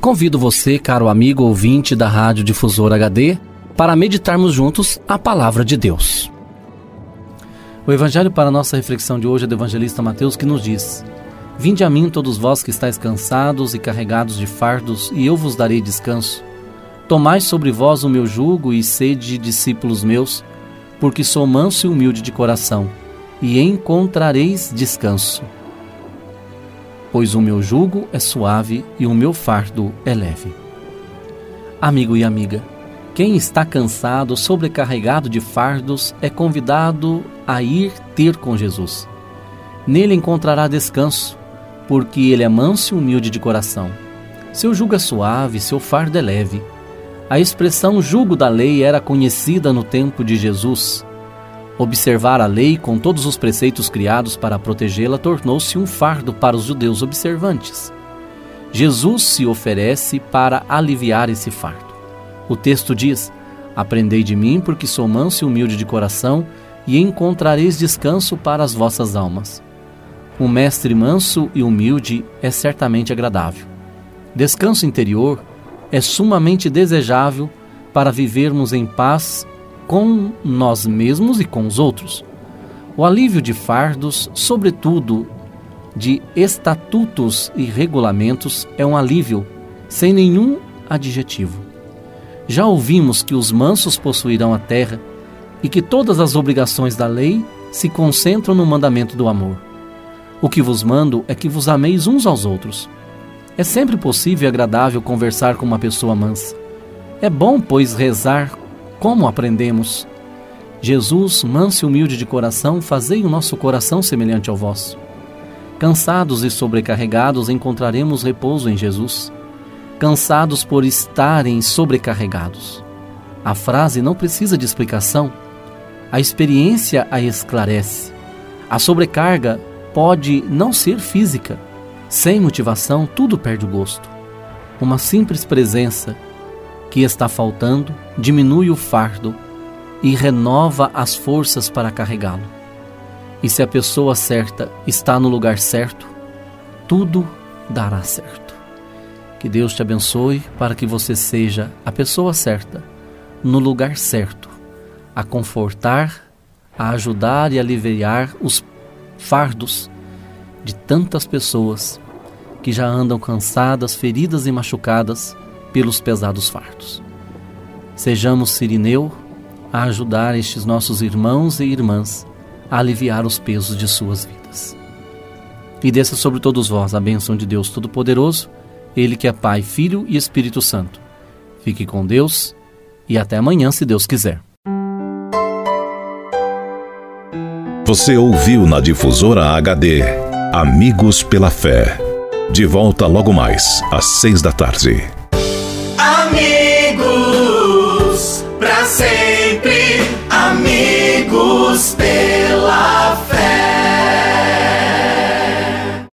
Convido você, caro amigo ouvinte da Rádio Difusor HD, para meditarmos juntos a palavra de Deus. O evangelho para nossa reflexão de hoje é do evangelista Mateus que nos diz: Vinde a mim todos vós que estáis cansados e carregados de fardos, e eu vos darei descanso. Tomai sobre vós o meu jugo e sede discípulos meus, porque sou manso e humilde de coração, e encontrareis descanso pois o meu jugo é suave e o meu fardo é leve. Amigo e amiga, quem está cansado, sobrecarregado de fardos, é convidado a ir ter com Jesus. Nele encontrará descanso, porque ele é manso e humilde de coração. Seu jugo é suave, seu fardo é leve. A expressão jugo da lei era conhecida no tempo de Jesus Observar a lei com todos os preceitos criados para protegê-la tornou-se um fardo para os judeus observantes. Jesus se oferece para aliviar esse fardo. O texto diz: Aprendei de mim, porque sou manso e humilde de coração, e encontrareis descanso para as vossas almas. Um mestre manso e humilde é certamente agradável. Descanso interior é sumamente desejável para vivermos em paz com nós mesmos e com os outros. O alívio de fardos, sobretudo de estatutos e regulamentos, é um alívio sem nenhum adjetivo. Já ouvimos que os mansos possuirão a terra e que todas as obrigações da lei se concentram no mandamento do amor. O que vos mando é que vos ameis uns aos outros. É sempre possível e agradável conversar com uma pessoa mansa. É bom, pois, rezar como aprendemos? Jesus, manso e humilde de coração, fazei o nosso coração semelhante ao vosso. Cansados e sobrecarregados, encontraremos repouso em Jesus. Cansados por estarem sobrecarregados. A frase não precisa de explicação. A experiência a esclarece. A sobrecarga pode não ser física. Sem motivação, tudo perde o gosto. Uma simples presença que está faltando, diminui o fardo e renova as forças para carregá-lo. E se a pessoa certa está no lugar certo, tudo dará certo. Que Deus te abençoe para que você seja a pessoa certa, no lugar certo, a confortar, a ajudar e aliviar os fardos de tantas pessoas que já andam cansadas, feridas e machucadas pelos pesados fardos. Sejamos Sirineu a ajudar estes nossos irmãos e irmãs a aliviar os pesos de suas vidas. E desça sobre todos vós a bênção de Deus Todo-Poderoso, Ele que é Pai, Filho e Espírito Santo. Fique com Deus e até amanhã, se Deus quiser. Você ouviu na Difusora HD Amigos pela Fé. De volta logo mais, às seis da tarde.